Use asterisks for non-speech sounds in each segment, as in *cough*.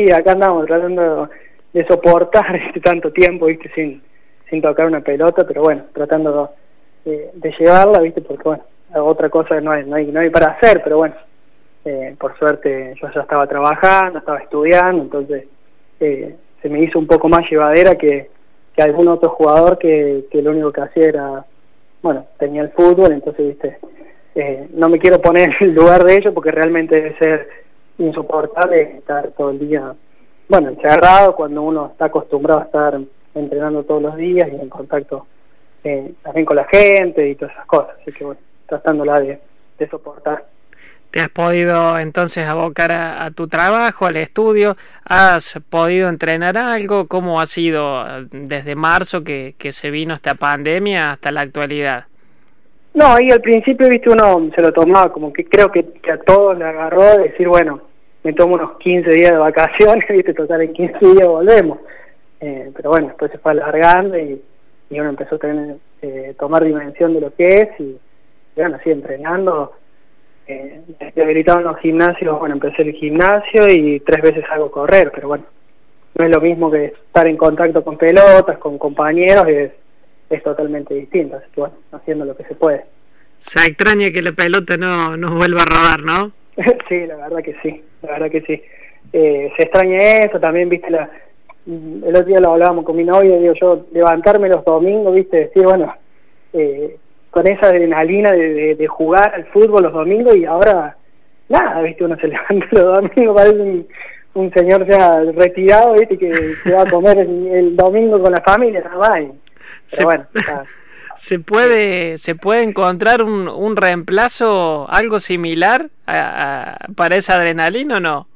Y acá andamos tratando de soportar *laughs* este tanto tiempo, viste, sin, sin tocar una pelota, pero bueno, tratando de, llevarla, viste, porque bueno, otra cosa no hay, no hay, no hay para hacer, pero bueno, eh, por suerte yo ya estaba trabajando, estaba estudiando, entonces eh, se me hizo un poco más llevadera que, que algún otro jugador que, que lo único que hacía era, bueno, tenía el fútbol, entonces, viste, eh, no me quiero poner *laughs* en el lugar de ellos porque realmente debe ser insoportable estar todo el día, bueno, encerrado cuando uno está acostumbrado a estar entrenando todos los días y en contacto eh, también con la gente y todas esas cosas, así que bueno, tratándola de, de soportar. ¿Te has podido entonces abocar a, a, tu trabajo, al estudio? ¿Has podido entrenar algo? ¿Cómo ha sido desde marzo que, que se vino esta pandemia hasta la actualidad? No, ahí al principio, viste, uno se lo tomaba como que creo que, que a todos le agarró de decir, bueno, me tomo unos 15 días de vacaciones, *laughs* viste, total en 15 días volvemos. Eh, pero bueno, después se fue alargando y, y uno empezó a tener, eh, tomar dimensión de lo que es y, bueno, así entrenando eh, habilitaron los gimnasios, bueno, empecé el gimnasio y tres veces hago correr, pero bueno, no es lo mismo que estar en contacto con pelotas, con compañeros, es, es totalmente distinto, así que bueno, haciendo lo que se puede. Se extraña que la pelota no, no vuelva a rodar, ¿no? *laughs* sí, la verdad que sí, la verdad que sí. Eh, se extraña eso, también, viste, la, el otro día lo hablábamos con mi novia, digo yo, levantarme los domingos, viste, decir, bueno, eh, con esa adrenalina de, de, de, jugar al fútbol los domingos y ahora nada, viste, uno se *laughs* levanta los domingos, parece un, un señor ya retirado, viste, que se va a comer el, el domingo con la familia, nada más. Pero se, bueno, ¿Se puede, ¿Se puede encontrar un, un reemplazo, algo similar a, a, para esa adrenalina o no?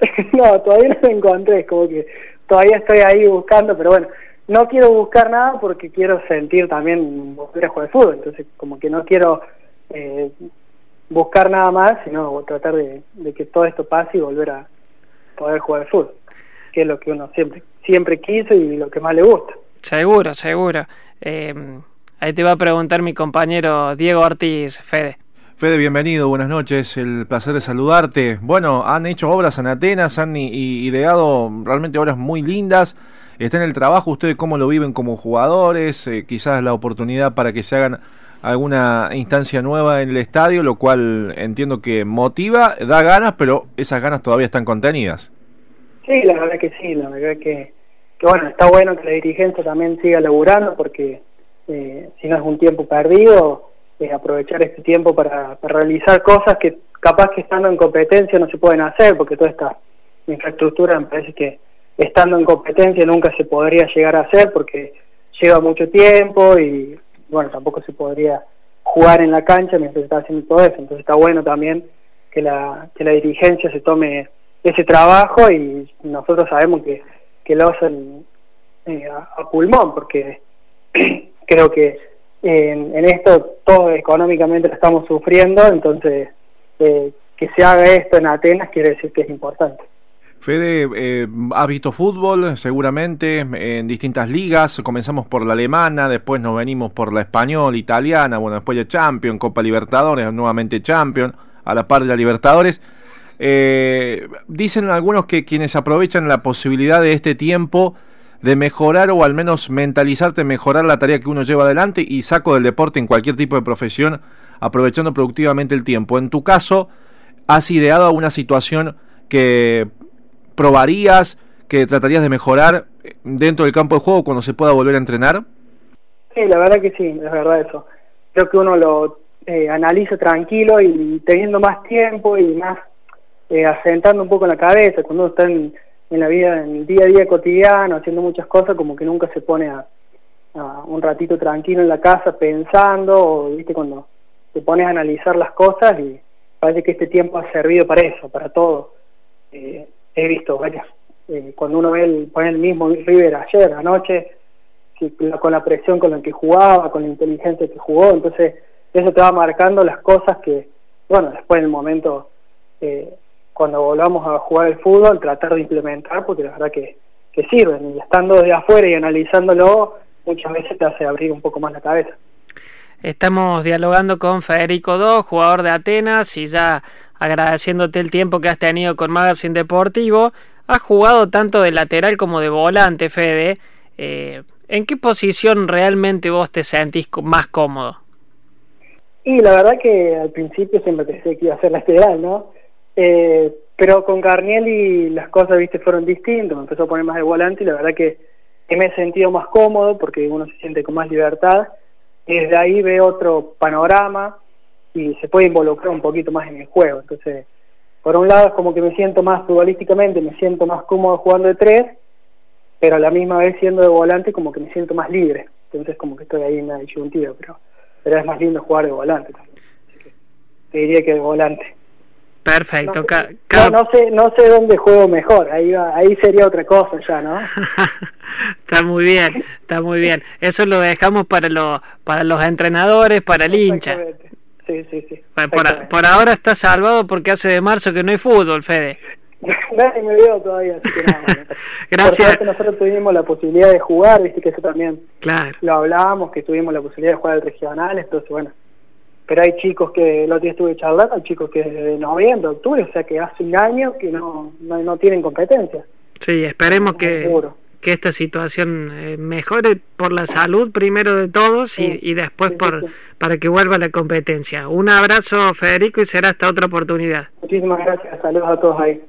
*laughs* no, todavía no lo encontré, es como que todavía estoy ahí buscando, pero bueno, no quiero buscar nada porque quiero sentir también volver a jugar fútbol, entonces como que no quiero eh, buscar nada más, sino tratar de, de, que todo esto pase y volver a poder jugar fútbol, que es lo que uno siempre siempre quiso y lo que más le gusta. Seguro, seguro. Eh, ahí te va a preguntar mi compañero Diego Ortiz, Fede. Fede, bienvenido, buenas noches, el placer de saludarte. Bueno, han hecho obras en Atenas, han ideado realmente obras muy lindas está en el trabajo, ustedes cómo lo viven como jugadores, eh, quizás la oportunidad para que se hagan alguna instancia nueva en el estadio, lo cual entiendo que motiva, da ganas, pero esas ganas todavía están contenidas. Sí, la verdad que sí, la verdad que, que bueno, está bueno que la dirigencia también siga laburando porque eh, si no es un tiempo perdido, eh, aprovechar este tiempo para, realizar cosas que capaz que estando en competencia no se pueden hacer porque toda esta infraestructura me parece que estando en competencia nunca se podría llegar a hacer porque lleva mucho tiempo y bueno, tampoco se podría jugar en la cancha mientras está haciendo todo eso. Entonces está bueno también que la, que la dirigencia se tome ese trabajo y nosotros sabemos que, que lo hacen eh, a, pulmón porque *clears throat* creo que en, en, esto todo económicamente lo estamos sufriendo, entonces eh, que se haga esto en Atenas quiere decir que es importante. Fede, eh, ha visto fútbol seguramente en distintas ligas, comenzamos por la alemana, después nos venimos por la española, italiana, bueno, después de Champions, Copa Libertadores, nuevamente Champions, a la par de la Libertadores. Eh, dicen algunos que quienes aprovechan la posibilidad de este tiempo de mejorar o al menos mentalizarte, mejorar la tarea que uno lleva adelante y saco del deporte en cualquier tipo de profesión, aprovechando productivamente el tiempo. En tu caso, has ideado una situación que probarías, que tratarías de mejorar dentro del campo de juego cuando se pueda volver a entrenar? Sí, la verdad que sí, es verdad eso. Creo que uno lo eh, analiza tranquilo y teniendo más tiempo y más eh, asentando un poco en la cabeza, cuando uno está en, en, la vida, en el día a día cotidiano, haciendo muchas cosas, como que nunca se pone a, un ratito tranquilo en la casa pensando, o viste cuando te pones a analizar las cosas y parece que este tiempo ha servido para eso, para todo. Eh, he visto varias, eh, cuando uno ve el, pone el mismo River ayer, anoche, con la presión con la que jugaba, con la inteligencia que jugó, entonces eso te va marcando las cosas que, bueno, después en el momento, eh, cuando volvamos a jugar el fútbol, tratar de implementar, porque la verdad que, que sirven, y estando de afuera y analizándolo, muchas veces te hace abrir un poco más la cabeza. Estamos dialogando con Federico Do, jugador de Atenas, y ya agradeciéndote el tiempo que has tenido con Magazine Deportivo. has jugado tanto de lateral como de volante, Fede. Eh, ¿En qué posición realmente vos te sentís más cómodo? Y la verdad que al principio siempre pensé que iba a ser lateral, ¿no? Eh, pero con Garnieli las cosas, viste, fueron distintas, me empezó a poner más de volante y la verdad que, me he sentido más cómodo porque uno se siente con más libertad. Desde ahí ve otro panorama y se puede involucrar un poquito más en el juego. Entonces, por un lado es como que me siento más futbolísticamente, me siento más cómodo jugando de tres, pero a la misma vez siendo de volante como que me siento más libre. Entonces como que estoy ahí en la disyuntiva, pero, pero es más lindo jugar de volante. te diría que de volante. Perfecto. No, no, sé, no sé dónde juego mejor. Ahí ahí sería otra cosa ya, ¿no? *laughs* está muy bien, está muy bien. Eso lo dejamos para los para los entrenadores, para el hincha. Sí, sí, sí. Por, por, ahora está salvado porque hace de marzo que no hay fútbol, Fede. *laughs* Nadie me veo todavía, así que nada. *laughs* Gracias. Por nosotros tuvimos la posibilidad de jugar, viste que eso también claro. lo hablábamos, que tuvimos la posibilidad de jugar al regional, entonces bueno pero hay chicos que el otro día estuve charlando, hay chicos que desde noviembre, octubre, o sea que hace un año que no, no, tienen competencia. Sí, esperemos que, que esta situación eh, mejore por la salud primero de todos y, y después por para que vuelva la competencia. Un abrazo Federico y será hasta otra oportunidad. Muchísimas gracias, saludos a todos ahí.